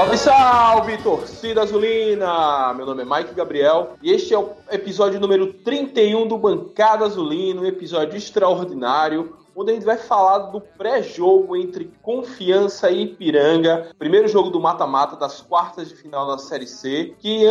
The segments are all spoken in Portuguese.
Salve, salve, torcida azulina! Meu nome é Mike Gabriel e este é o episódio número 31 do Bancada Azulina, um episódio extraordinário, onde a gente vai falar do pré-jogo entre Confiança e Ipiranga, primeiro jogo do mata-mata das quartas de final da Série C, que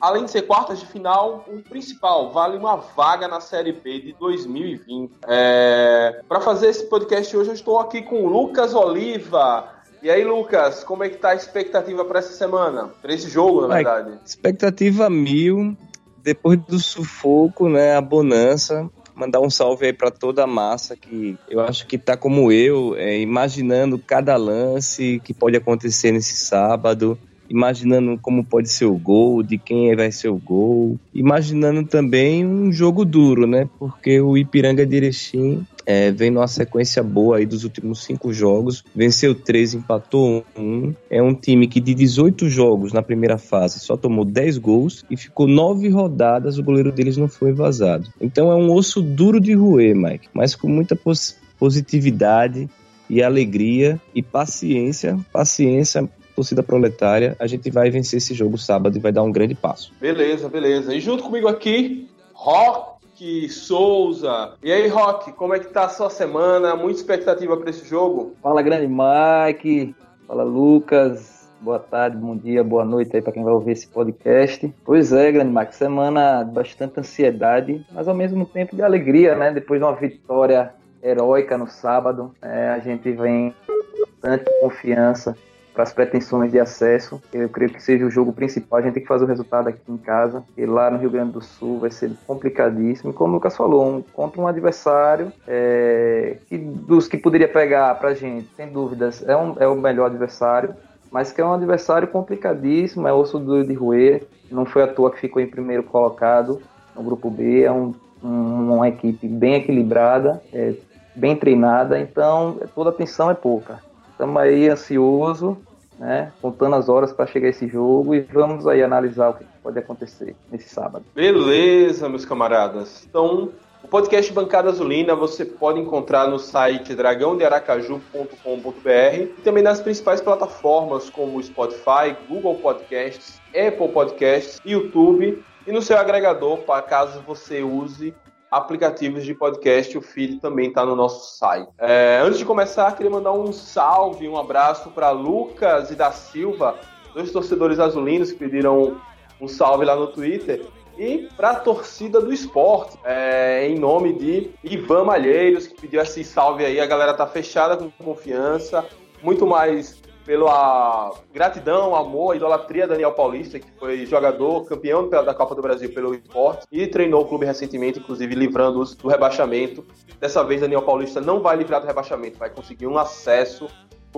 além de ser quartas de final, o principal vale uma vaga na Série B de 2020. É... Para fazer esse podcast hoje, eu estou aqui com o Lucas Oliva. E aí, Lucas, como é que tá a expectativa para essa semana? Para esse jogo, na verdade? Expectativa mil. Depois do sufoco, né, a bonança, mandar um salve aí para toda a massa que eu acho que tá como eu, é, imaginando cada lance que pode acontecer nesse sábado, imaginando como pode ser o gol, de quem vai ser o gol, imaginando também um jogo duro, né? Porque o Ipiranga de Erechim é, vem numa sequência boa aí dos últimos cinco jogos, venceu três, empatou um. É um time que de 18 jogos na primeira fase só tomou 10 gols e ficou nove rodadas, o goleiro deles não foi vazado. Então é um osso duro de roer, Mike, mas com muita pos positividade e alegria e paciência, paciência torcida proletária, a gente vai vencer esse jogo sábado e vai dar um grande passo. Beleza, beleza. E junto comigo aqui, Rock Souza. E aí, Rock, como é que tá a sua semana? Muita expectativa para esse jogo? Fala, grande Mike. Fala, Lucas. Boa tarde, bom dia, boa noite aí para quem vai ouvir esse podcast. Pois é, grande Mike, semana de bastante ansiedade, mas ao mesmo tempo de alegria, né? Depois de uma vitória heróica no sábado, é, a gente vem com bastante confiança para as pretensões de acesso. Eu creio que seja o jogo principal. A gente tem que fazer o resultado aqui em casa. E lá no Rio Grande do Sul vai ser complicadíssimo. E como o Lucas falou, um, contra um adversário é, que dos que poderia pegar para a gente, sem dúvidas, é, um, é o melhor adversário. Mas que é um adversário complicadíssimo, é osso duro de roer. Não foi à toa que ficou em primeiro colocado no grupo B. É um, um, uma equipe bem equilibrada, é, bem treinada. Então toda atenção é pouca. Estamos aí ansioso né, contando as horas para chegar esse jogo e vamos aí analisar o que pode acontecer nesse sábado. Beleza, meus camaradas. Então, o podcast Bancada Azulina você pode encontrar no site dragãodearacaju.com.br e também nas principais plataformas como Spotify, Google Podcasts, Apple Podcasts, YouTube e no seu agregador, para caso você use aplicativos de podcast. O feed também está no nosso site. É, antes de começar, queria mandar um salve, um abraço para Lucas e da Silva, dois torcedores azulinos que pediram um salve lá no Twitter. E para a torcida do esporte, é, em nome de Ivan Malheiros, que pediu esse salve aí. A galera tá fechada com confiança, muito mais pela gratidão, amor, idolatria Daniel Paulista, que foi jogador, campeão da Copa do Brasil pelo esporte e treinou o clube recentemente, inclusive livrando-os do rebaixamento. Dessa vez, Daniel Paulista não vai livrar do rebaixamento, vai conseguir um acesso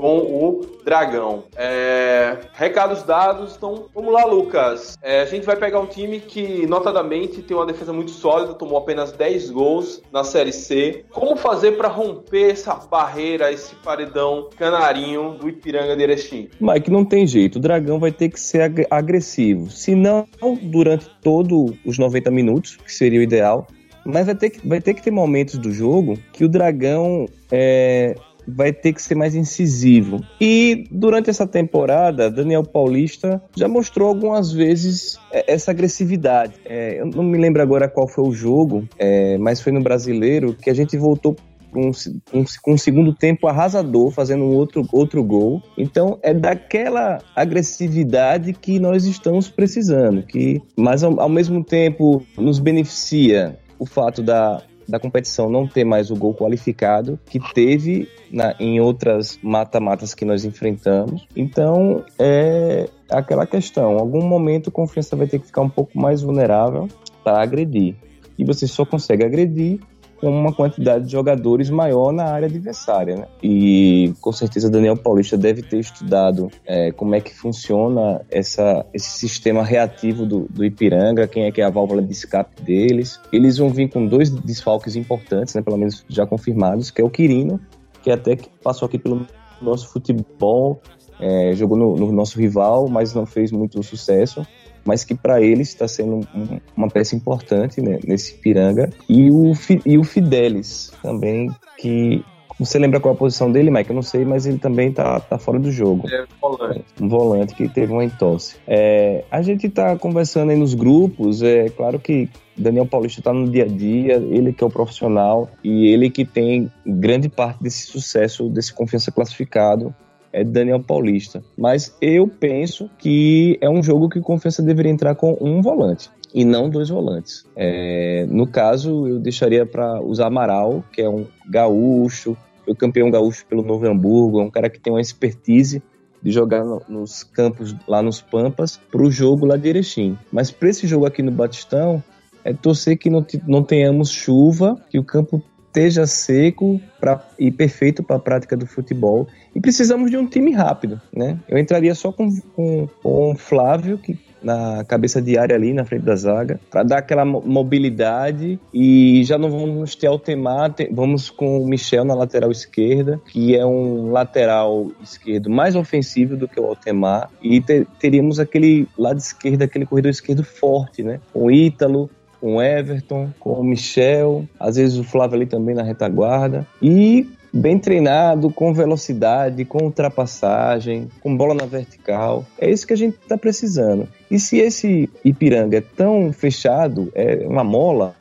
com o Dragão. É, recados dados, então vamos lá, Lucas. É, a gente vai pegar um time que, notadamente, tem uma defesa muito sólida, tomou apenas 10 gols na Série C. Como fazer para romper essa barreira, esse paredão canarinho do Ipiranga de Erechim? Mike, não tem jeito. O Dragão vai ter que ser agressivo. Se não, durante todos os 90 minutos, que seria o ideal, mas vai ter que, vai ter, que ter momentos do jogo que o Dragão é, vai ter que ser mais incisivo. E durante essa temporada, Daniel Paulista já mostrou algumas vezes é, essa agressividade. É, eu não me lembro agora qual foi o jogo, é, mas foi no Brasileiro que a gente voltou com um, um, um, segundo tempo arrasador, fazendo um outro, outro gol. Então é daquela agressividade que nós estamos precisando, que mas ao, ao mesmo tempo nos beneficia o fato da, da competição não ter mais o gol qualificado que teve na, em outras mata-matas que nós enfrentamos. Então, é aquela questão. Em algum momento, a confiança vai ter que ficar um pouco mais vulnerável para agredir. E você só consegue agredir com uma quantidade de jogadores maior na área adversária. Né? E com certeza Daniel Paulista deve ter estudado é, como é que funciona essa, esse sistema reativo do, do, Ipiranga, quem é que é a válvula de escape deles. Eles vão vir com dois desfalques importantes, né, pelo menos já confirmados, que é o Quirino, que até que passou aqui pelo nosso futebol, é, jogou no, no nosso rival, mas não fez muito sucesso mas que para eles está sendo um, uma peça importante né, nesse Piranga. E o, e o Fidelis também, que Você lembra qual a posição dele, Mike? Eu não sei, mas ele também tá, tá fora do jogo. É volante. Um volante que teve uma entorse. É, a gente tá conversando aí nos grupos, é claro que Daniel Paulista está no dia a dia, ele que é o profissional e ele que tem grande parte desse sucesso, desse confiança classificado é Daniel Paulista. Mas eu penso que é um jogo que o Confiança deveria entrar com um volante e não dois volantes. É, no caso, eu deixaria para usar Amaral, que é um gaúcho, foi campeão gaúcho pelo Novo Hamburgo, é um cara que tem uma expertise de jogar no, nos campos lá nos Pampas para o jogo lá de Erechim. Mas para esse jogo aqui no Batistão, é torcer que não, não tenhamos chuva, que o campo esteja seco pra, e perfeito para a prática do futebol. E precisamos de um time rápido, né? Eu entraria só com, com, o Flávio, que na cabeça de área ali na frente da zaga, para dar aquela mobilidade e já não vamos ter Altemar, vamos com o Michel na lateral esquerda, que é um lateral esquerdo mais ofensivo do que o Altemar, e ter, teríamos aquele lado esquerdo, aquele corredor esquerdo forte, né? Com o Ítalo, com o Everton, com o Michel, às vezes o Flávio ali também na retaguarda. E bem treinado, com velocidade, com ultrapassagem, com bola na vertical. É isso que a gente está precisando. E se esse Ipiranga é tão fechado, é uma mola,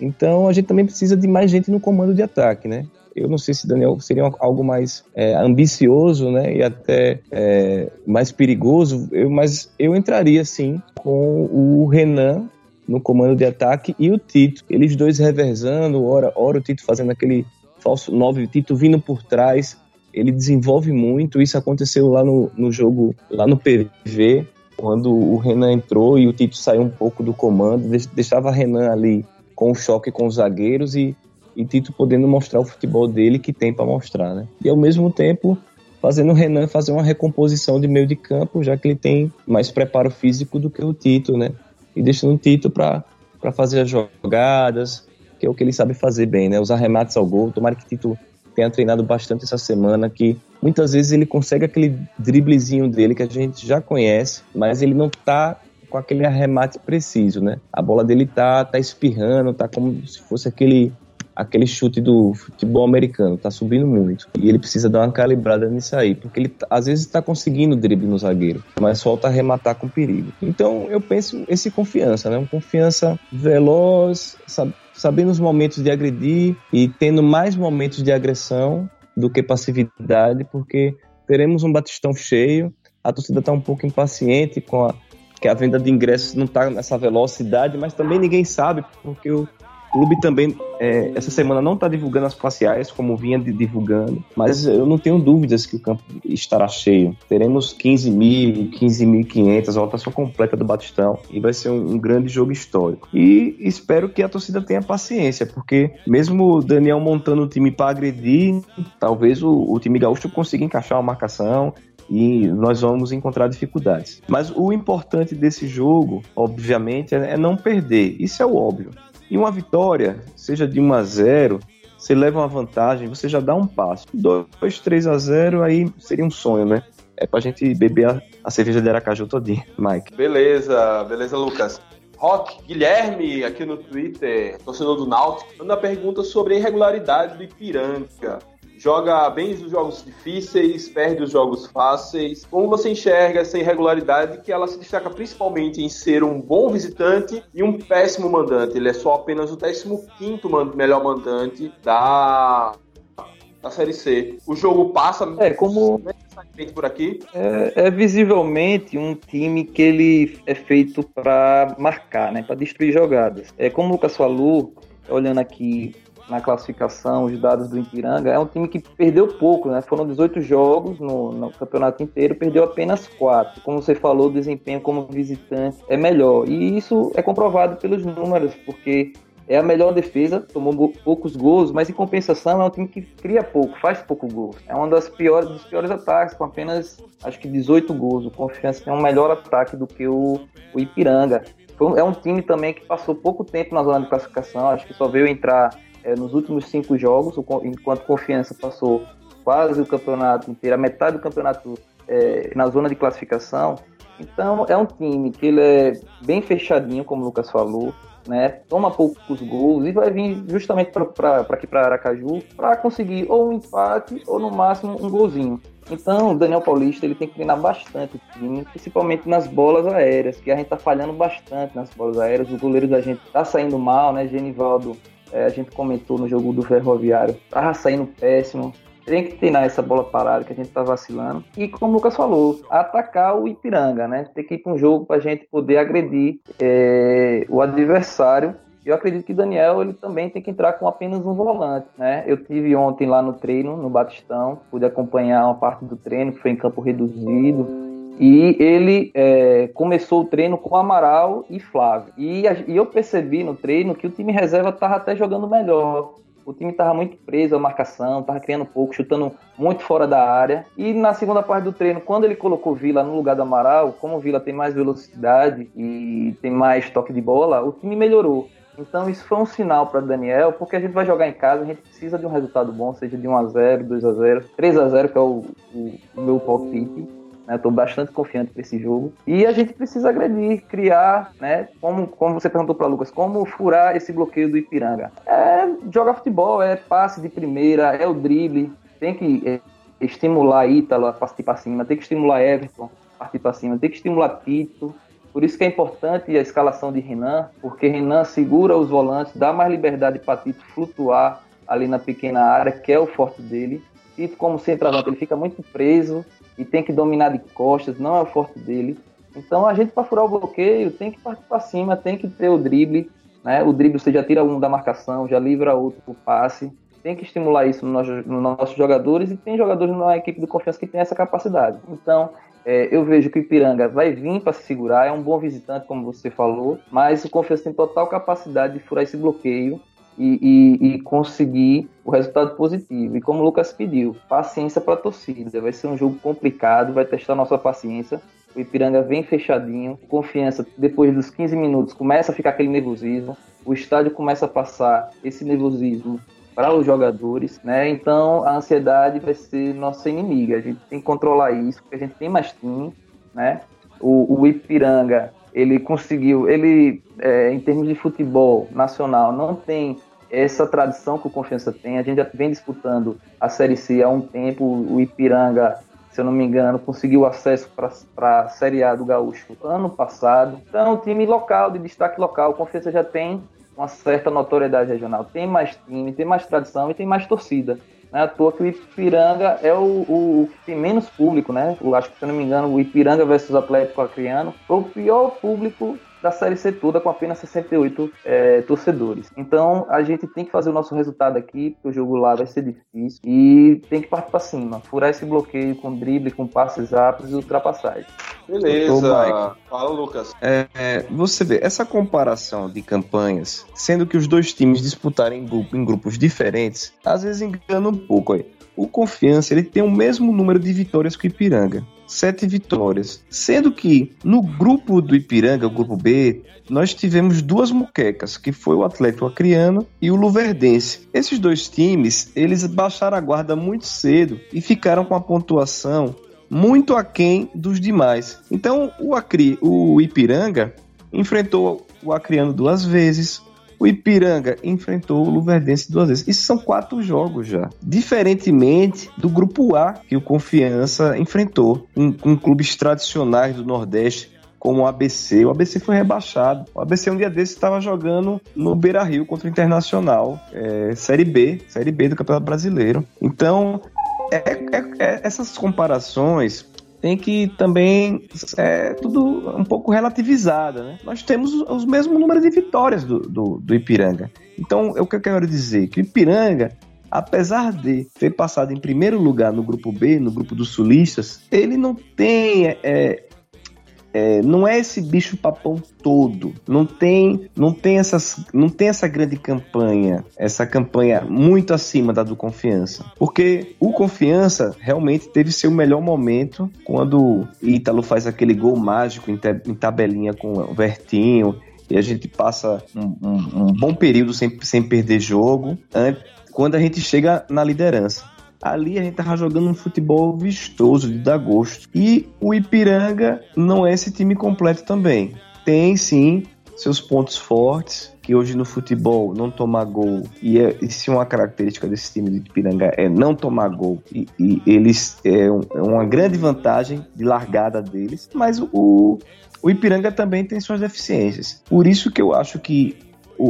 então a gente também precisa de mais gente no comando de ataque, né? Eu não sei se Daniel seria algo mais é, ambicioso, né, e até é, mais perigoso, eu, mas eu entraria sim com o Renan no comando de ataque e o Tito, eles dois reversando, ora, ora o Tito fazendo aquele falso 9, Tito vindo por trás, ele desenvolve muito. Isso aconteceu lá no, no jogo, lá no PV, quando o Renan entrou e o Tito saiu um pouco do comando, deixava Renan ali com o choque com os zagueiros e, e Tito podendo mostrar o futebol dele que tem para mostrar, né? E ao mesmo tempo fazendo o Renan fazer uma recomposição de meio de campo, já que ele tem mais preparo físico do que o Tito, né? E deixando o Tito para fazer as jogadas, que é o que ele sabe fazer bem, né? Os arremates ao gol. Tomara que Tito tenha treinado bastante essa semana, que muitas vezes ele consegue aquele driblezinho dele que a gente já conhece, mas ele não tá com aquele arremate preciso, né? A bola dele tá, tá espirrando, tá como se fosse aquele aquele chute do futebol americano, tá subindo muito. E ele precisa dar uma calibrada nisso aí, porque ele às vezes está conseguindo drible no zagueiro, mas falta arrematar com perigo. Então eu penso esse confiança, né? Um confiança veloz, sabe? sabendo os momentos de agredir e tendo mais momentos de agressão do que passividade, porque teremos um batistão cheio, a torcida está um pouco impaciente com a que a venda de ingressos não está nessa velocidade, mas também ninguém sabe, porque o, clube também, é, essa semana, não está divulgando as parciais, como vinha divulgando, mas eu não tenho dúvidas que o campo estará cheio. Teremos 15 mil, 15.500, a votação completa do Batistão, e vai ser um, um, grande jogo histórico. E espero que a torcida tenha paciência, porque mesmo o Daniel montando o time para agredir, talvez o, o time gaúcho consiga encaixar uma marcação, e nós vamos encontrar dificuldades. Mas o importante desse jogo, obviamente, é não perder. Isso é o óbvio. E uma vitória, seja de 1 a 0, você leva uma vantagem, você já dá um passo. 2, 3 a 0, aí seria um sonho, né? É pra gente beber a, a cerveja de Aracaju todinha, Mike. Beleza, beleza, Lucas. Rock Guilherme, aqui no Twitter, torcedor do Náutico, manda pergunta sobre a irregularidade do Ipiranga joga bem os jogos difíceis, perde os jogos fáceis. Como você enxerga essa irregularidade que ela se destaca principalmente em ser um bom visitante e um péssimo mandante? Ele é só apenas o 15 melhor mandante da da Série C. O jogo passa é, como por aqui. É, é, visivelmente um time que ele é feito para marcar, né, para destruir jogadas. É como o Lucas falou, olhando aqui na classificação, os dados do Ipiranga, é um time que perdeu pouco, né? Foram 18 jogos no, no campeonato inteiro, perdeu apenas 4. Como você falou, o desempenho como visitante é melhor. E isso é comprovado pelos números, porque é a melhor defesa, tomou poucos gols, mas em compensação é um time que cria pouco, faz pouco gol. É um das piores, dos piores ataques, com apenas acho que 18 gols. O Confiança tem um melhor ataque do que o, o Ipiranga. É um time também que passou pouco tempo na zona de classificação, acho que só veio entrar é, nos últimos cinco jogos, enquanto Confiança passou quase o campeonato inteiro, a metade do campeonato é, na zona de classificação. Então é um time que ele é bem fechadinho, como o Lucas falou, né? Toma poucos gols e vai vir justamente para aqui para Aracaju para conseguir ou um empate ou no máximo um golzinho. Então, o Daniel Paulista ele tem que treinar bastante o time, principalmente nas bolas aéreas, que a gente tá falhando bastante nas bolas aéreas. O goleiro da gente tá saindo mal, né? Genivaldo, é, a gente comentou no jogo do Ferroviário, tava saindo péssimo tem que treinar essa bola parada que a gente tá vacilando. E como o Lucas falou, atacar o Ipiranga, né? Tem que ir para um jogo para a gente poder agredir é, o adversário. Eu acredito que Daniel ele também tem que entrar com apenas um volante, né? Eu tive ontem lá no treino, no Batistão, pude acompanhar uma parte do treino que foi em campo reduzido. E ele é, começou o treino com Amaral e Flávio. E, e, eu percebi no treino que o time reserva estava até jogando melhor o time estava muito preso à marcação, estava criando pouco, chutando muito fora da área. E na segunda parte do treino, quando ele colocou Vila no lugar do Amaral, como Vila tem mais velocidade e tem mais toque de bola, o time melhorou. Então isso foi um sinal para Daniel, porque a gente vai jogar em casa, a gente precisa de um resultado bom, seja de 1 a 0, 2 a 0, 3 a 0, que é o, o, o meu palpite. Né? Estou bastante confiante para esse jogo. E a gente precisa agredir, criar, né? Como, como você perguntou para Lucas, como furar esse bloqueio do Ipiranga? É jogar futebol, é passe de primeira, é o drible. Tem que é, estimular Ítalo a partir para cima, tem que estimular Everton a partir para cima, tem que estimular Tito. Por isso que é importante a escalação de Renan, porque Renan segura os volantes, dá mais liberdade para Tito flutuar ali na pequena área, que é o forte dele. Tito, como centroavante, ele fica muito preso, e tem que dominar de costas, não é o forte dele. Então a gente para furar o bloqueio tem que partir para cima, tem que ter o drible, né? O drible você já tira um da marcação, já livra outro pro passe. Tem que estimular isso nos no nossos jogadores e tem jogadores na equipe do Confiança que tem essa capacidade. Então é, eu vejo que o Ipiranga vai vir para se segurar, é um bom visitante, como você falou, mas o Confiança tem total capacidade de furar esse bloqueio e, e, e, conseguir o resultado positivo. E como o Lucas pediu, paciência para a torcida. Vai ser um jogo complicado, vai testar nossa paciência. O Ipiranga vem fechadinho, confiança. Depois dos 15 minutos começa a ficar aquele nervosismo. O estádio começa a passar esse nervosismo para os jogadores, né? Então a ansiedade vai ser nossa inimiga. A gente tem que controlar isso, porque a gente tem mais time, né? O, o Ipiranga ele conseguiu, ele é, em termos de futebol nacional não tem essa tradição que o Confiança tem. A gente já vem disputando a Série C há um tempo. O Ipiranga, se eu não me engano, conseguiu acesso para a Série A do Gaúcho ano passado. Então, time local, de destaque local, o Confiança já tem uma certa notoriedade regional. Tem mais time, tem mais tradição e tem mais torcida. Não é à toa que o Ipiranga é o, o, o que tem menos público, né? Eu acho que, se eu não me engano, o Ipiranga versus Atlético Acreano foi o pior público da Série C toda com apenas 68 é, torcedores. Então a gente tem que fazer o nosso resultado aqui, porque o jogo lá vai ser difícil e tem que partir para cima, furar esse bloqueio com drible, com passes rápidos e ultrapassagem. Beleza. Fala, Lucas. É, é, você vê, essa comparação de campanhas, sendo que os dois times disputarem em, grupo, em grupos diferentes, às vezes engana um pouco aí. O Confiança ele tem o mesmo número de vitórias que o Ipiranga sete vitórias. Sendo que no grupo do Ipiranga, o grupo B, nós tivemos duas muquecas, que foi o Atlético Acreano e o Luverdense. Esses dois times, eles baixaram a guarda muito cedo e ficaram com a pontuação muito aquém dos demais. Então, o, Acri, o Ipiranga enfrentou o Acreano duas vezes, o Ipiranga enfrentou o Luverdense duas vezes. Isso são quatro jogos já. Diferentemente do grupo A que o Confiança enfrentou, com, clubes tradicionais do Nordeste como o ABC. O ABC foi rebaixado. O ABC um dia desse estava jogando no Beira Rio contra o Internacional, é, Série B, Série B do Campeonato Brasileiro. Então, é, é, é, essas comparações tem que também é tudo um pouco relativizada, né? Nós temos os mesmos números de vitórias do, do, do Ipiranga. Então, o que eu quero dizer? Que o Ipiranga apesar de ter passado em primeiro lugar no grupo B, no grupo dos sulistas, ele não tem é, é, não é esse bicho papão todo. Não tem, não tem essas, não tem essa grande campanha, essa campanha muito acima da do Confiança, porque o Confiança realmente teve seu melhor momento quando Ítalo faz aquele gol mágico em, em tabelinha com o Vertinho e a gente passa um, um, um bom período sem, sem perder jogo, quando a gente chega na liderança. Ali a gente tava jogando um futebol vistoso, de dar gosto. E o Ipiranga não é esse time completo também. Tem sim seus pontos fortes, que hoje no futebol não tomar gol, e, é, e se uma característica desse time de Ipiranga é não tomar gol, e, e eles é, um, é, uma grande vantagem de largada deles, mas o, o Ipiranga também tem suas deficiências. Por isso que eu acho que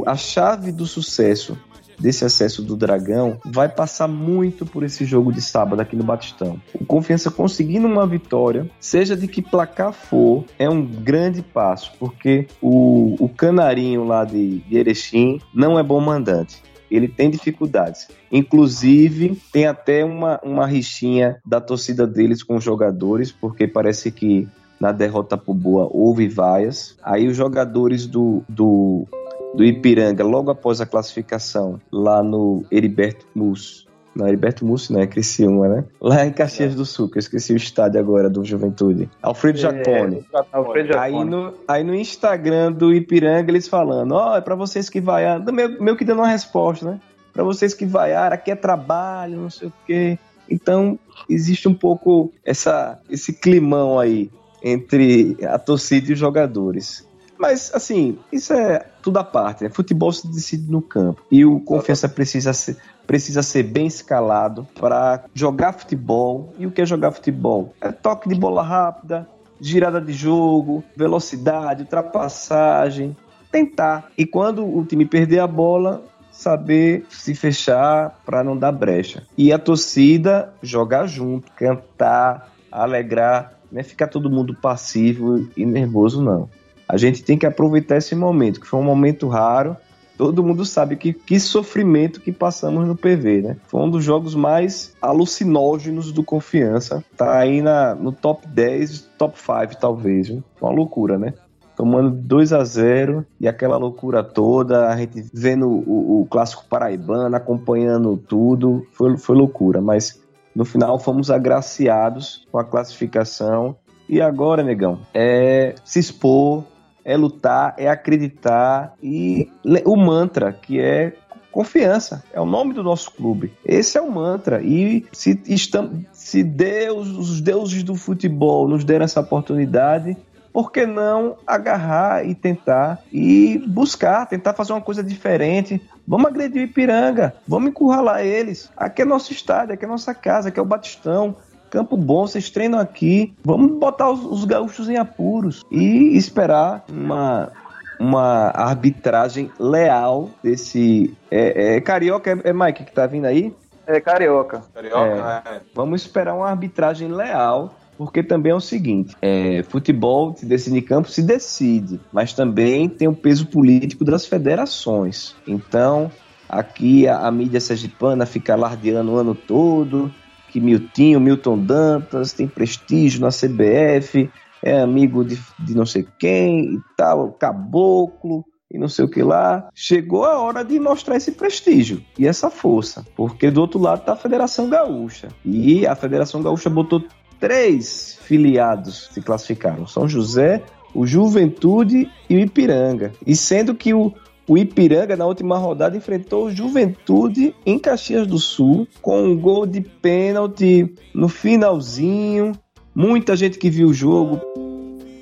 a chave do sucesso desse acesso do Dragão vai passar muito por esse jogo de sábado aqui no Batistão. O Confiança conseguindo uma vitória, seja de que placar for, é um grande passo, porque o, o canarinho lá de, de Erechim não é bom mandante ele tem dificuldades. Inclusive, tem até uma, uma rixinha da torcida deles com os jogadores, porque parece que na derrota pro Boa houve vaias. Aí os jogadores do, do do Ipiranga logo após a classificação lá no Heriberto Mus. Não, Heriberto Mussi, não, é Criciúma, né? Lá em Caxias é. do Sul, que eu esqueci o estádio agora do Juventude. Alfredo é, Jacone. Alfredo Jacone. Aí no, aí no Instagram do Ipiranga eles falando, ó, oh, é pra vocês que vaiaram, meio, meio que dando uma resposta, né? Pra vocês que vaiaram, aqui é trabalho, não sei o quê. Então, existe um pouco essa, esse climão aí entre a torcida e os jogadores. Mas, assim, isso é tudo à parte. Né? Futebol se decide no campo. E o confiança precisa ser, precisa ser bem escalado para jogar futebol. E o que é jogar futebol? É toque de bola rápida, girada de jogo, velocidade, ultrapassagem. Tentar. E quando o time perder a bola, saber se fechar para não dar brecha. E a torcida jogar junto, cantar, alegrar, não é ficar todo mundo passivo e nervoso, não. A gente tem que aproveitar esse momento, que foi um momento raro. Todo mundo sabe que, que sofrimento que passamos no PV, né? Foi um dos jogos mais alucinógenos do Confiança. Tá aí na, no top 10, top 5 talvez. Viu? Uma loucura, né? tomando 2 a 0 e aquela loucura toda, a gente vendo o, o, clássico paraibano, acompanhando tudo, foi, foi loucura, mas no final fomos agraciados com a classificação e agora, negão, é se expor, é lutar, é acreditar e o mantra que é confiança, é o nome do nosso clube. Esse é o mantra. E se, estamos, se Deus, os deuses do futebol nos deram essa oportunidade, por que não agarrar e tentar e buscar, tentar fazer uma coisa diferente? Vamos agredir o Ipiranga, vamos encurralar eles. Aqui é nosso estádio, aqui é nossa casa, aqui é o Batistão. Campo bom, vocês treinam aqui. Vamos botar os, os gaúchos em apuros e esperar uma, uma arbitragem leal desse. É, é Carioca, é, é Mike que tá vindo aí? É Carioca. Carioca, é. é. Vamos esperar uma arbitragem leal. Porque também é o seguinte: é, futebol se decide em campo, se decide, mas também tem o peso político das federações. Então, aqui a, a mídia sergipana fica alardeando o ano todo, que Miltinho, Milton Dantas, tem prestígio na CBF, é amigo de, de não sei quem e tal, caboclo e não sei o que lá. Chegou a hora de mostrar esse prestígio e essa força, porque do outro lado está a Federação Gaúcha. E a Federação Gaúcha botou três filiados se classificaram: São José, o Juventude e o Ipiranga. E sendo que o, o Ipiranga, na última rodada, enfrentou o Juventude em Caxias do Sul, com um gol de pênalti no finalzinho. Muita gente que viu o jogo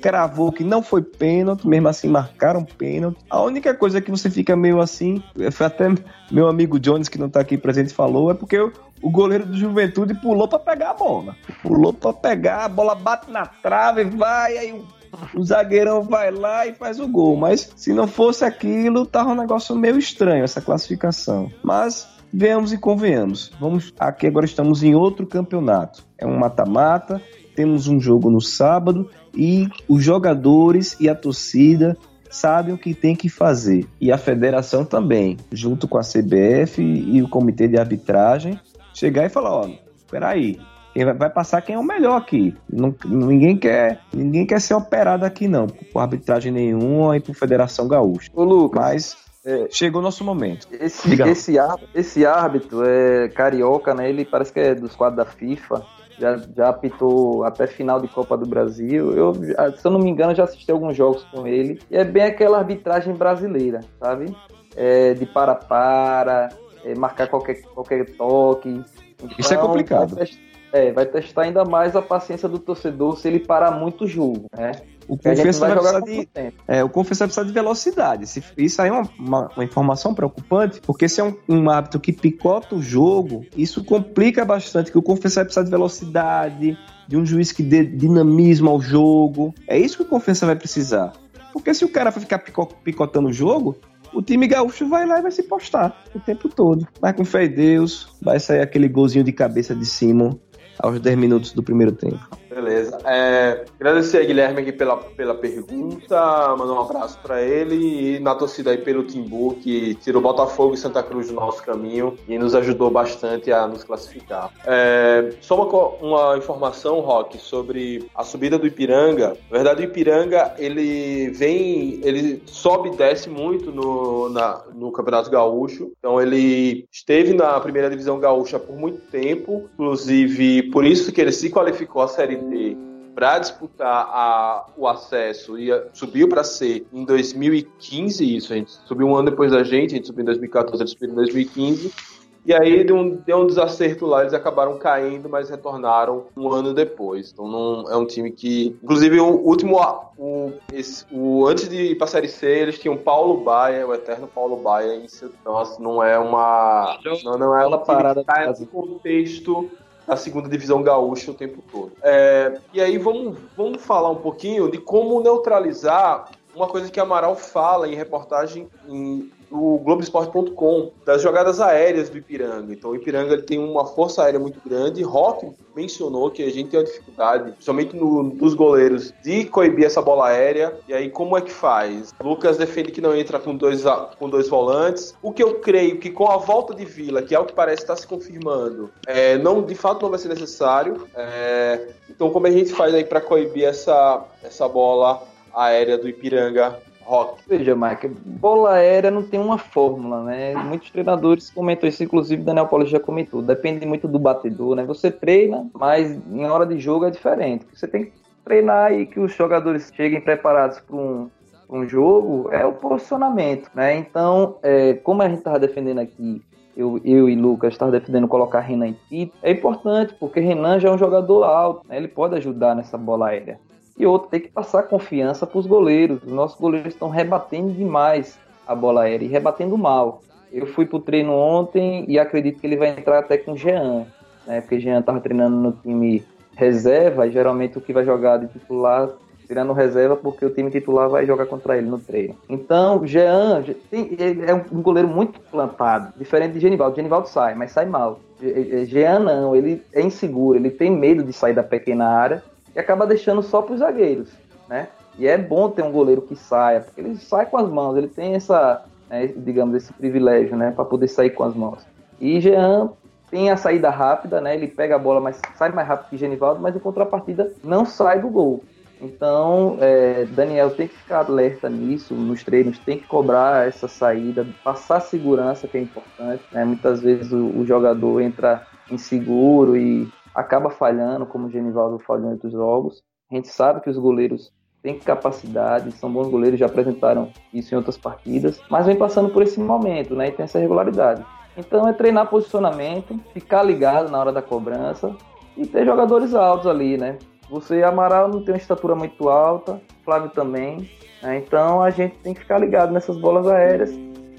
cravou que não foi pênalti, mesmo assim marcaram pênalti. A única coisa que você fica meio assim, foi até meu amigo Jones, que não tá aqui presente, falou, é porque o, o goleiro do Juventude pulou para pegar a bola. Pulou para pegar, a bola bate na trave, vai, aí o zagueirão vai lá e faz o gol. Mas se não fosse aquilo, tava um negócio meio estranho essa classificação. Mas venhamos e convenhamos. Vamos aqui agora estamos em outro campeonato. É um mata-mata. Temos um jogo no sábado e os jogadores e a torcida sabem o que tem que fazer. E a federação também, junto com a CBF e o comitê de arbitragem, chegar e falar, ó, quem vai, vai passar quem é o melhor aqui. Não, ninguém quer ninguém quer ser operado aqui não, por arbitragem nenhuma e por Federação Gaúcha. Ô Lucas, mas é, chegou o nosso momento. Esse, esse, esse árbitro é carioca, né? Ele parece que é dos quadros da FIFA. Já, já apitou até final de Copa do Brasil. Eu, se eu não me engano, já assisti alguns jogos com ele. E é bem aquela arbitragem brasileira, sabe? É, de para-para, é, marcar qualquer, qualquer toque, Então, Isso é complicado. Vai testar, é, vai testar ainda mais a paciência do torcedor se ele parar muito o jogo, né? O Confiança vai, vai precisar de, é, o Confiança vai precisar de velocidade. Se, isso aí é uma, uma, uma, informação preocupante, porque se é um, um hábito que picota o jogo, isso complica bastante, que o Confiança vai precisar de velocidade, de um juiz que dê dinamismo ao jogo. É isso que o Confiança vai precisar. Porque se o cara for ficar picotando o jogo, o time gaúcho vai lá e vai se postar o tempo todo. Vai com fé em Deus, vai sair aquele golzinho de cabeça de cima aos 10 minutos do primeiro tempo. Beleza. É, agradecer a Guilherme aqui pela, pela pergunta, mandar um abraço para ele e na torcida aí pelo Timbu, que tirou Botafogo e Santa Cruz do nosso caminho e nos ajudou bastante a nos classificar. É, só uma, uma informação, Rock, sobre a subida do Ipiranga. Na verdade, o Ipiranga ele vem, ele sobe e desce muito no, na, no Campeonato Gaúcho. Então ele esteve na primeira divisão gaúcha por muito tempo, inclusive por isso que ele se qualificou à Série Para disputar a, o acesso e subiu para C em 2015, isso, a gente subiu um ano depois da gente, a gente subiu em 2014, eles subiram em 2015. E aí deu um, deu um desacerto lá, eles acabaram caindo, mas retornaram um ano depois. Então não é um time que. Inclusive, o último. O, esse, o, antes de ir pra Série C, eles tinham Paulo Baia, o eterno Paulo Baia. Então, assim, não é uma. Não, não é uma parada. Tá nesse contexto a segunda divisão gaúcha o tempo todo. É, e aí vamos, vamos falar um pouquinho de como neutralizar uma coisa que Amaral fala em reportagem em, do Globoesporte.com, das jogadas aéreas do Ipiranga. Então o Ipiranga tem uma força aérea muito grande. Rock mencionou que a gente tem uma dificuldade, principalmente no, dos goleiros, de coibir essa bola aérea. E aí como é que faz? Lucas defende que não entra com dois, com dois volantes. O que eu creio que com a volta de Vila, que é o que parece estar se confirmando, é, não de fato não vai ser necessário. É, então como a gente faz aí para coibir essa, essa bola aérea do Ipiranga rock. Veja, Mike, bola aérea não tem uma fórmula, né? Muitos treinadores comentam isso, inclusive Daniel Paulo já comentou. Depende muito do batedor, né? Você treina, mas em hora de jogo é diferente. Você tem que treinar e que os jogadores cheguem preparados para um, um jogo é o posicionamento, né? Então, é, como a gente estava defendendo aqui, eu, eu e Lucas estava defendendo colocar Renan em Tito, é importante, porque Renan já é um jogador alto, né? ele pode ajudar nessa bola aérea. E outro, tem que passar confiança para os goleiros. Os nossos goleiros estão rebatendo demais a bola aérea e rebatendo mal. Eu fui para o treino ontem e acredito que ele vai entrar até com o Jean, né? Porque Jean estava treinando no time reserva e geralmente o que vai jogar de titular tirando reserva porque o time titular vai jogar contra ele no treino. Então, Jean tem, é um goleiro muito plantado, diferente de Genivaldo. Genivaldo sai, mas sai mal. Jean não, ele é inseguro, ele tem medo de sair da pequena área e acaba deixando só para os zagueiros, né? E é bom ter um goleiro que saia, porque ele sai com as mãos, ele tem essa, né, digamos, esse privilégio, né, para poder sair com as mãos. E Jean tem a saída rápida, né? Ele pega a bola, mas sai mais rápido que Genivaldo, mas em contrapartida não sai do gol. Então, é, Daniel tem que ficar alerta nisso, nos treinos, tem que cobrar essa saída, passar segurança, que é importante. Né? Muitas vezes o, o jogador entra inseguro e acaba falhando, como o Genivaldo falhou em outros jogos. A gente sabe que os goleiros têm capacidade, são bons goleiros, já apresentaram isso em outras partidas, mas vem passando por esse momento, né? E tem essa regularidade. Então é treinar posicionamento, ficar ligado na hora da cobrança e ter jogadores altos ali, né? Você, Amaral, não tem uma estatura muito alta, Flávio também, né? Então a gente tem que ficar ligado nessas bolas aéreas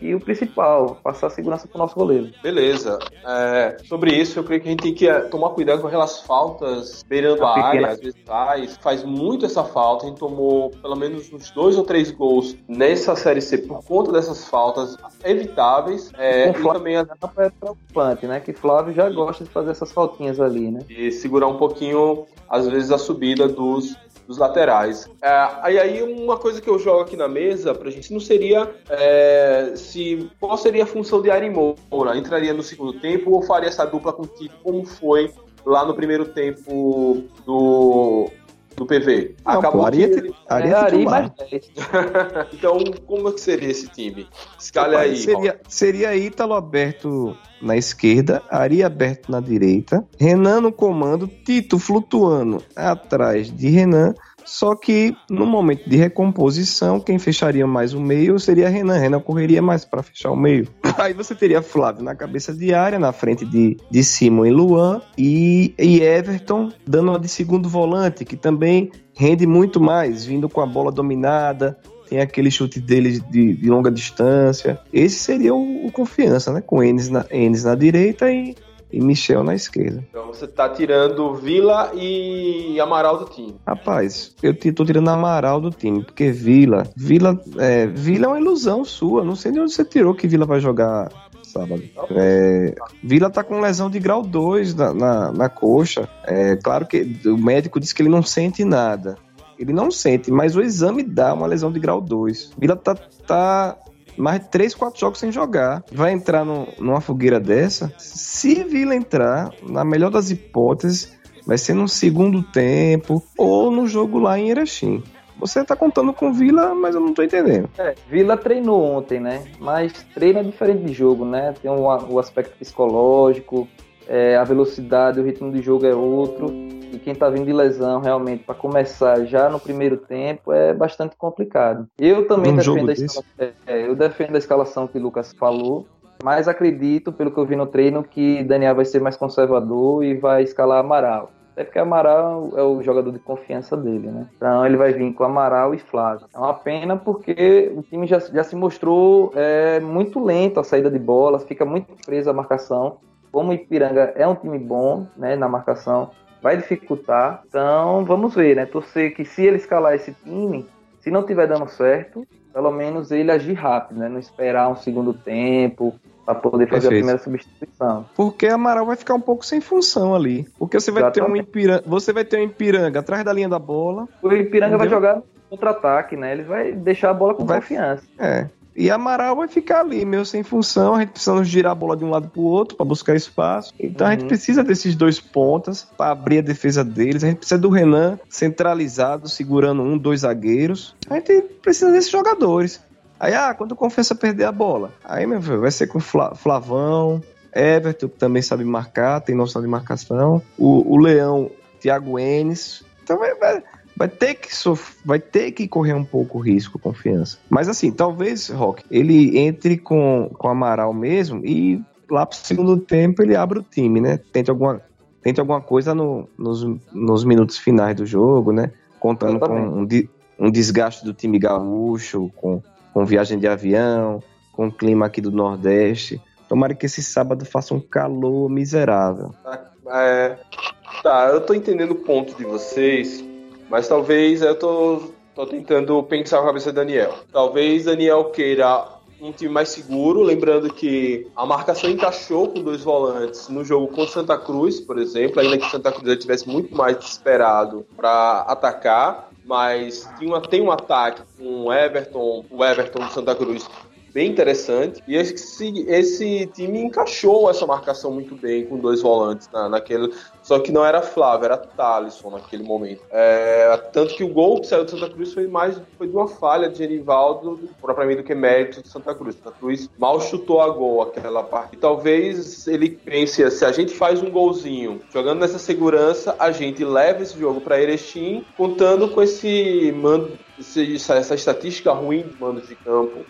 e o principal, passar segurança para o nosso goleiro. Beleza. É, sobre isso, eu creio que a gente tem que é, tomar cuidado com aquelas faltas beirando a, a área, às vezes faz, faz muito essa falta. A gente tomou pelo menos uns dois ou três gols nessa Série C por conta dessas faltas evitáveis. É, e também a... é preocupante, né? Que Flávio já gosta de fazer essas faltinhas ali, né? E segurar um pouquinho, às vezes, a subida dos dos laterais. É, aí, aí uma coisa que eu jogo aqui na mesa pra gente não seria é, se qual seria a função de Ari Moura? Entraria no segundo tempo ou faria essa dupla com o Tito como foi lá no primeiro tempo do do PV. Não, Acabou pô, Ari, ele... Ari, é Ari mais Então, como é que seria esse time? Escalha aí. Seria, seria Ítalo aberto na esquerda, Ari aberto na direita, Renan no comando, Tito flutuando atrás de Renan. Só que no momento de recomposição, quem fecharia mais o meio seria Renan. Renan correria mais para fechar o meio. Aí você teria Flávio na cabeça de área, na frente de, de Simon e Luan, e, e Everton dando uma de segundo volante, que também rende muito mais, vindo com a bola dominada, tem aquele chute dele de, de longa distância. Esse seria o, o confiança, né? Com Enes na, Enes na direita e e Michel na esquerda. Então você tá tirando Vila e Amaral do time. Rapaz, eu tô tirando Amaral do time, porque Vila. Vila é, Vila é uma ilusão sua. Não sei de onde você tirou que Vila vai jogar sábado. É, Vila tá com lesão de grau 2 na, na, na coxa. É, claro que o médico disse que ele não sente nada. Ele não sente, mas o exame dá uma lesão de grau 2. Vila tá, tá mais de 3, 4 jogos sem jogar. Vai entrar no, numa fogueira dessa? Se Vila entrar, na melhor das hipóteses, vai ser no segundo tempo ou no jogo lá em Erechim. Você tá contando com Vila, mas eu não tô entendendo. É, Vila treinou ontem, né? Mas treino é diferente de jogo, né? Tem um, o aspecto psicológico, é, a velocidade, o ritmo de jogo é outro. E quem está vindo de lesão realmente para começar já no primeiro tempo é bastante complicado. Eu também defendo a, escala... é, eu defendo a escalação que o Lucas falou, mas acredito, pelo que eu vi no treino, que Daniel vai ser mais conservador e vai escalar Amaral. Até porque Amaral é o jogador de confiança dele, né? Então ele vai vir com Amaral e Flávio. É uma pena porque o time já, já se mostrou é, muito lento a saída de bola, fica muito preso à marcação como o Ipiranga é um time bom né, na marcação, vai dificultar. Então vamos ver, né? Torcer que se ele escalar esse time, se não tiver dando certo, pelo menos ele agir rápido, né? Não esperar um segundo tempo para poder fazer Perfeito. a primeira substituição. Porque Amaral vai ficar um pouco sem função ali. Porque você vai Exatamente. ter um Ipiranga, você vai ter um Ipiranga atrás da linha da bola. O Ipiranga entendeu? vai jogar contra-ataque, né? Ele vai deixar a bola com vai, confiança. É. E Amaral vai ficar ali, meio sem função. A gente precisa girar a bola de um lado para o outro para buscar espaço. Então uhum. a gente uhum. precisa desses dois pontas para abrir a defesa deles. A gente precisa do Renan centralizado, segurando um, dois zagueiros. A gente precisa desses jogadores. Aí, ah, quando o Confiança perder a bola, aí, meu filho, vai ser com Flavão, Everton, que também sabe marcar, tem noção de marcação. O, o Leão, Thiago Enes. Então vai, vai vai ter que sof... vai ter que correr um pouco o risco, confiança. Mas assim, talvez, Rock, ele entre com, com Amaral mesmo e lá pro segundo tempo ele abre o time, né? Tente alguma, tente alguma coisa no, nos, nos minutos finais do jogo, né? Contando com um, um desgaste do time gaúcho, com, com viagem de avião, com o clima aqui do Nordeste. Tomara que esse sábado faça um calor miserável. É, tá, eu tô entendendo o ponto de vocês, mas talvez eu tô, tô tentando pensar a cabeça do Daniel. Talvez Daniel queira um time mais seguro, lembrando que a marcação encaixou com dois volantes no jogo com Santa Cruz, por exemplo, ainda que Santa Cruz já tivesse muito mais desesperado para atacar, mas tem, uma, tem um ataque com o Everton, o Everton do Santa Cruz bem interessante. E esse, esse time encaixou essa marcação muito bem com dois volantes na, naquele. Só que não era Flávio, era Thalisson naquele momento. É, tanto que o gol que saiu do Santa Cruz foi mais foi de uma falha de Genivaldo, propriamente do que mérito do Santa Cruz. Santa Cruz mal chutou a gol aquela parte. E talvez ele pense: se a gente faz um golzinho jogando nessa segurança, a gente leva esse jogo para Erechim, contando com esse mando, essa estatística ruim de mandos de campo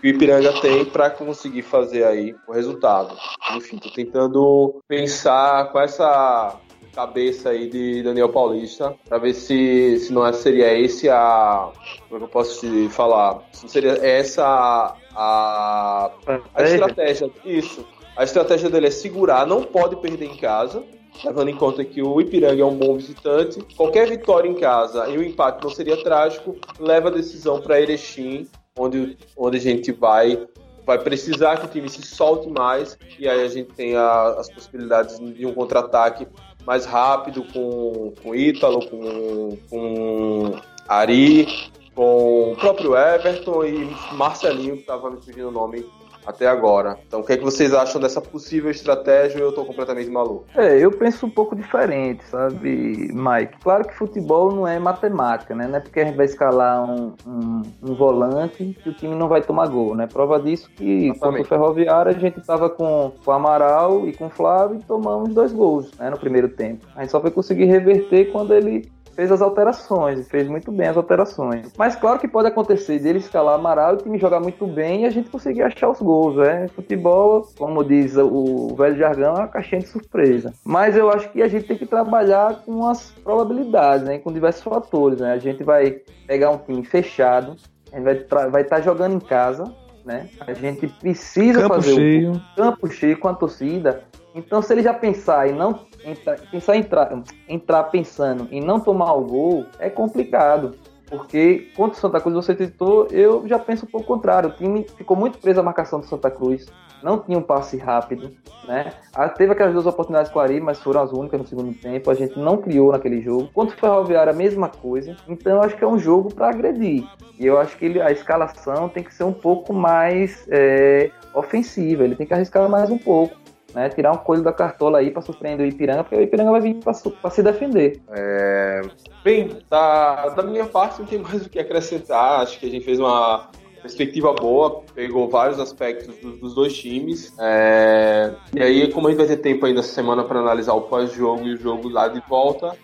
que o Ipiranga tem para conseguir fazer aí o resultado. Enfim, tô tentando pensar com essa cabeça aí de Daniel Paulista para ver se, se não é, seria esse a como é que eu posso te falar? Se seria essa a, a estratégia. isso. A estratégia dele é segurar não pode perder em casa levando em conta que o Ipiranga é um bom visitante. Qualquer vitória em casa e o empate não seria trágico leva a decisão para Erechim onde, onde a gente vai vai precisar que o time se solte mais e aí a gente tem as possibilidades de um contra-ataque mais rápido com, com Ítalo, com, com Ari, com o próprio Everton e Marcelinho, que estava me pedindo o nome até agora. Então, o que, é que vocês acham dessa possível estratégia? Eu estou completamente maluco. É, eu penso um pouco diferente, sabe, Mike? Claro que futebol não é matemática, né? Não é porque a gente vai escalar um, um, um volante que o time não vai tomar gol, né? Prova disso que contra o Ferroviário a gente estava com, com o Amaral e com o Flávio e tomamos dois gols né, no primeiro tempo. A gente só foi conseguir reverter quando ele fez as alterações, fez muito bem as alterações. Mas claro que pode acontecer dele escalar Amaral, o time jogar muito bem e a gente conseguir achar os gols, né? Futebol, como diz o velho jargão, é uma caixinha de surpresa. Mas eu acho que a gente tem que trabalhar com as probabilidades, né? Com diversos fatores, né? A gente vai pegar um time fechado, a gente vai vai estar tá jogando em casa, né? A gente precisa campo fazer cheio. o campo cheio com a torcida. Então, se ele já pensar em não entrar, pensar entrar, entrar pensando em não tomar o gol, é complicado. Porque contra o Santa Cruz, você citou, eu já penso um pouco contrário. O time ficou muito preso à marcação do Santa Cruz, não tinha um passe rápido, né? Ah, teve aquelas duas oportunidades com o Ari, mas foram as únicas no segundo tempo. A gente não criou naquele jogo. Contra o Ferroviário, a mesma coisa. Então, eu acho que é um jogo para agredir. E eu acho que ele, a escalação tem que ser um pouco mais é, ofensiva. Ele tem que arriscar mais um pouco né? Tirar um coelho da cartola aí para surpreender o Ipiranga, porque o Ipiranga vai vir para se defender. É... Bem, da, da minha parte não tem mais o que acrescentar. Acho que a gente fez uma perspectiva boa, pegou vários aspectos dos, dos dois times. É, e aí, como a gente vai ter tempo ainda essa semana para analisar o pós-jogo e o jogo lá de volta,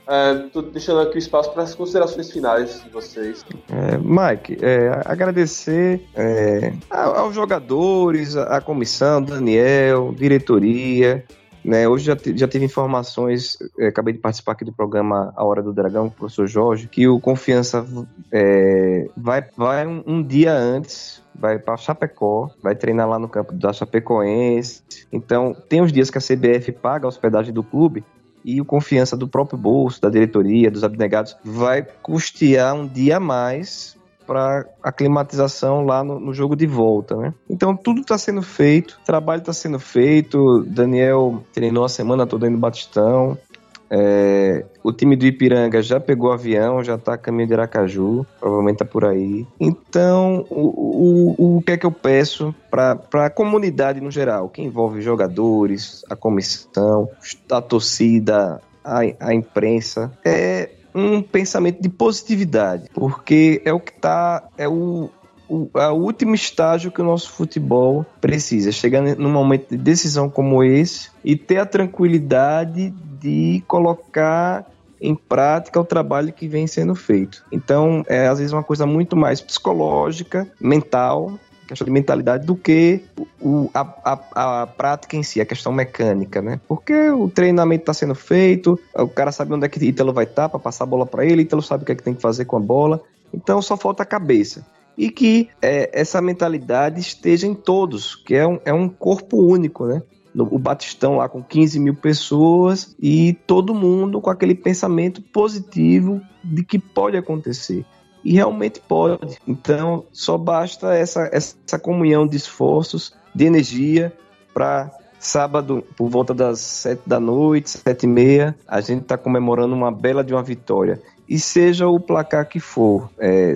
estou é, deixando aqui o espaço para as considerações finais de vocês. É, Mike, é, agradecer é, aos jogadores, à comissão, Daniel, diretoria, né, hoje já, já tive informações, é, acabei de participar aqui do programa A Hora do Dragão, com o professor Jorge, que o Confiança é, vai, vai um, um, dia antes, vai para Chapecó, vai treinar lá no campo da Chapecoense. Então, tem os dias que a CBF paga a hospedagem do clube e o Confiança do próprio bolso, da diretoria, dos abnegados, vai custear um dia a mais para aclimatização lá no, no, jogo de volta, né? Então tudo está sendo feito, trabalho está sendo feito. Daniel treinou a semana toda no Batistão. É, o time do Ipiranga já pegou avião, já está a caminho de Aracaju, provavelmente está por aí. Então, o, o, o que é que eu peço para a comunidade no geral, que envolve jogadores, a comissão, a torcida, a, a imprensa, é um pensamento de positividade, porque é o que está é o, o, o último estágio que o nosso futebol precisa, chegar num momento de decisão como esse e ter a tranquilidade de colocar em prática o trabalho que vem sendo feito. Então, é às vezes uma coisa muito mais psicológica, mental, questão de mentalidade do que o, a, a, a, prática em si, a questão mecânica, né? Porque o treinamento está sendo feito, o cara sabe onde é que Ítalo vai estar tá para passar a bola para ele, Ítalo sabe o que é que tem que fazer com a bola, então só falta a cabeça. E que é, essa mentalidade esteja em todos, que é um, é um corpo único, né? o Batistão lá com 15 mil pessoas e todo mundo com aquele pensamento positivo de que pode acontecer. E realmente pode. Então, só basta essa, essa comunhão de esforços, de energia, para sábado, por volta das sete da noite, sete e meia, a gente está comemorando uma bela de uma vitória. E seja o placar que for, é,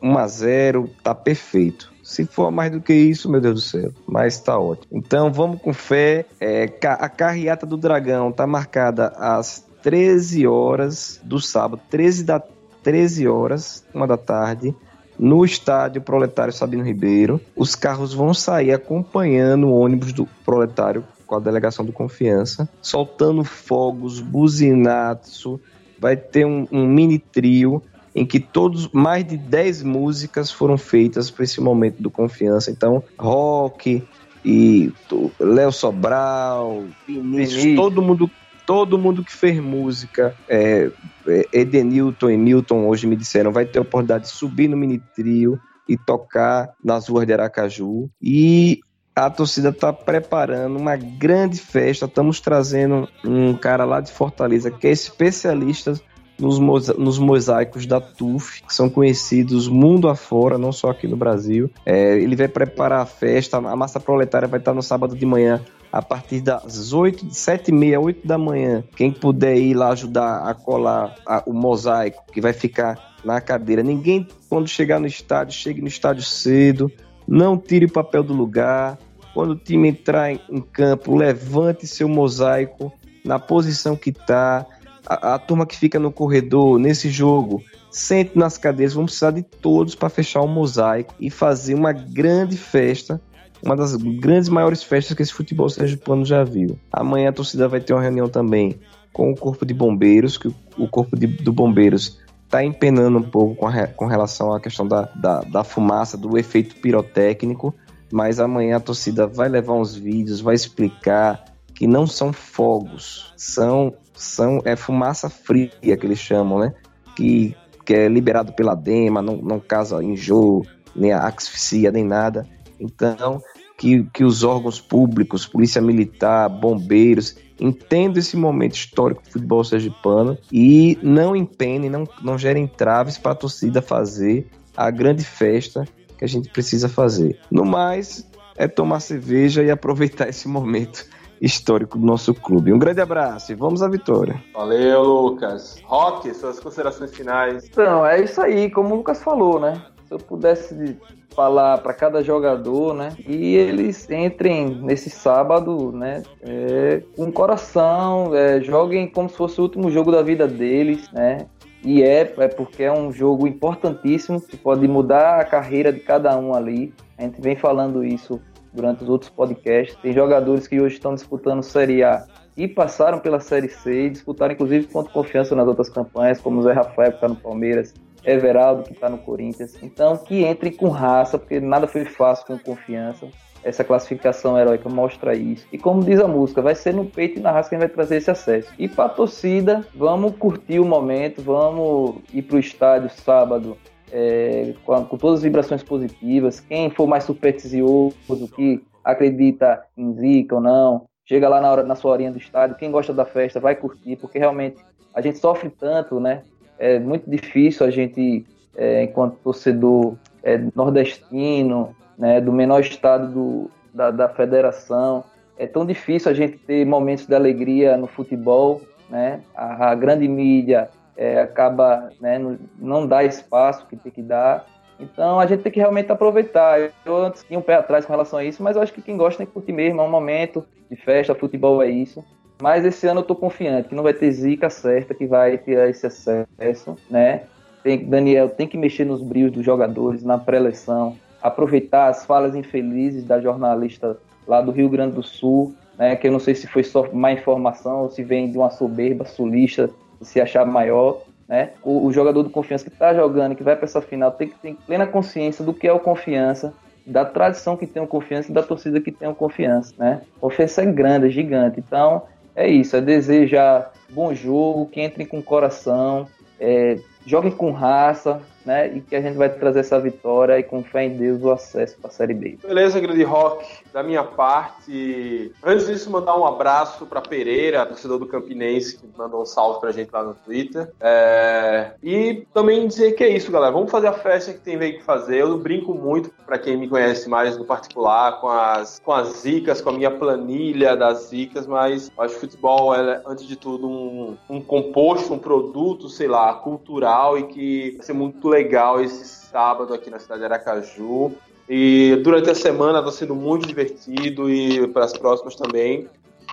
1 a 0 tá perfeito. Se for mais do que isso, meu Deus do céu, mas tá ótimo. Então vamos com fé. É, a carreata do Dragão tá marcada às 13 horas do sábado, 13 da 13 horas, uma da tarde, no estádio Proletário Sabino Ribeiro. Os carros vão sair acompanhando o ônibus do Proletário com a delegação do Confiança, soltando fogos, buzinaço. Vai ter um, um mini trio em que todos mais de 10 músicas foram feitas para esse momento do Confiança. Então, rock e Léo Sobral, Vinícius, todo mundo todo mundo que fez música, é, é, Edenilton e Milton hoje me disseram, vai ter a oportunidade de subir no mini trio e tocar nas ruas de Aracaju. E a torcida está preparando uma grande festa. Estamos trazendo um cara lá de Fortaleza que é especialista nos, nos mosaicos da TUF, que são conhecidos mundo afora, não só aqui no Brasil. É, ele vai preparar a festa, a massa proletária vai estar no sábado de manhã a partir das 8, 7 e meia, 8 da manhã. Quem puder ir lá ajudar a colar a, o mosaico, que vai ficar na cadeira. Ninguém, quando chegar no estádio, chegue no estádio cedo. Não tire o papel do lugar. Quando o time entrar em, em campo, levante seu mosaico na posição que está. A, a, turma que fica no corredor, nesse jogo, sente nas cadeiras. Vamos precisar de todos para fechar o mosaico e fazer uma grande festa uma das grandes maiores festas que esse futebol sergipano já viu. Amanhã a torcida vai ter uma reunião também com o Corpo de Bombeiros, que o Corpo de, do Bombeiros está empenando um pouco com, re, com relação à questão da, da, da fumaça, do efeito pirotécnico, mas amanhã a torcida vai levar uns vídeos, vai explicar que não são fogos, são, são é fumaça fria que eles chamam, né? Que, que é liberado pela DEMA, não, não causa enjoo, nem asfixia, nem nada. Então, que, que os órgãos públicos, polícia militar, bombeiros, entendam esse momento histórico do futebol sergipano e não empenem, não, não gerem traves para a torcida fazer a grande festa que a gente precisa fazer. No mais, é tomar cerveja e aproveitar esse momento histórico do nosso clube. Um grande abraço e vamos à vitória. Valeu, Lucas. Rock, suas considerações finais. Então, é isso aí, como o Lucas falou, né? Se eu pudesse falar para cada jogador, né? E eles entrem nesse sábado, né? É, com coração, é, joguem como se fosse o último jogo da vida deles, né? E é, é porque é um jogo importantíssimo que pode mudar a carreira de cada um ali. A gente vem falando isso durante os outros podcasts. Tem jogadores que hoje estão disputando Série A e passaram pela Série C e disputaram inclusive ponto confiança nas outras campanhas, como o Zé Rafael que está no Palmeiras, Everaldo, que está no Corinthians. Então, que entre com raça, porque nada foi fácil com confiança. Essa classificação heróica mostra isso. E como diz a música, vai ser no peito e na raça que a gente vai trazer esse acesso. E para a torcida, vamos curtir o momento, vamos ir para o estádio sábado é, com, com, todas as vibrações positivas. Quem for mais supersticioso, que acredita em zica ou não, chega lá na, hora, na sua horinha do estádio. Quem gosta da festa vai curtir, porque realmente a gente sofre tanto, né? é muito difícil a gente, é, enquanto torcedor é, nordestino, né, do menor estado do, da, da federação, é tão difícil a gente ter momentos de alegria no futebol, né? A, a grande mídia é, acaba, né, não, dá espaço que tem que dar. Então a gente tem que realmente aproveitar. Eu antes tinha um pé atrás com relação a isso, mas eu acho que quem gosta tem que curtir mesmo. É um momento de festa, futebol é isso. Mas esse ano eu tô confiante que não vai ter zica certa, que vai ter esse acesso, né? Tem, Daniel tem que mexer nos brios dos jogadores na pré-eleição, aproveitar as falas infelizes da jornalista lá do Rio Grande do Sul, né? Que eu não sei se foi só má informação ou se vem de uma soberba sulista, se achar maior, né? O, o jogador do confiança que está jogando, que vai para essa final, tem que ter plena consciência do que é o confiança, da tradição que tem o confiança e da torcida que tem o confiança, né? Confiança é grande, é gigante. Então, é isso, é desejar bom jogo, que entrem com coração, é, joguem com raça, né? E que a gente vai trazer essa vitória e com fé em Deus o acesso para a Série B. Beleza, grande rock. Da minha parte, antes disso, mandar um abraço para Pereira, torcedor do Campinense, que mandou um salve pra gente lá no Twitter. É... E também dizer que é isso, galera. Vamos fazer a festa que tem que fazer. Eu brinco muito, para quem me conhece mais no particular, com as, com as zicas, com a minha planilha das zicas, mas acho que futebol é, antes de tudo, um, um composto, um produto, sei lá, cultural e que vai ser muito legal esse sábado aqui na cidade de Aracaju. E durante a semana está sendo muito divertido e para as próximas também.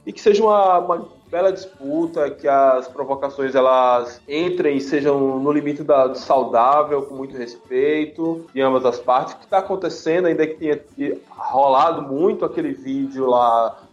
E que seja uma, uma, bela disputa, que as provocações elas entrem e sejam no limite da, do saudável, com muito respeito de ambas as partes. O que está acontecendo, ainda que tenha rolado muito aquele vídeo lá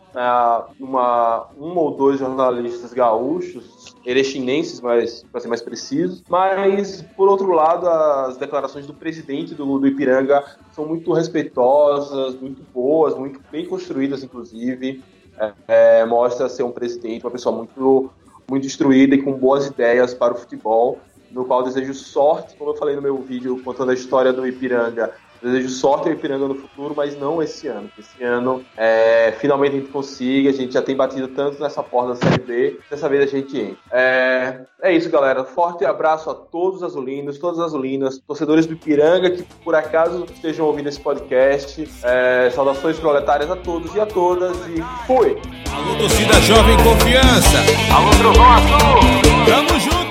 uma, um ou dois jornalistas gaúchos, erechinenses, mas para ser mais preciso. Mas, por outro lado, as declarações do presidente do, do Ipiranga são muito respeitosas, muito boas, muito bem construídas, inclusive. É, é, mostra ser um presidente, uma pessoa muito, muito instruída e com boas ideias para o futebol, no qual desejo sorte, como eu falei no meu vídeo contando a história do Ipiranga, Desejo sorte ao Ipiranga no futuro, mas não esse ano. Esse ano, é, finalmente a gente consiga. A gente já tem batido tanto nessa porta da Série B. Dessa vez a gente entra. É, é isso, galera. Forte abraço a todos os azulinos, todas as azulinas, torcedores do Ipiranga que por acaso estejam ouvindo esse podcast. É, saudações proletárias a todos e a todas. E fui! Alô, torcida jovem confiança! Alô, Trovão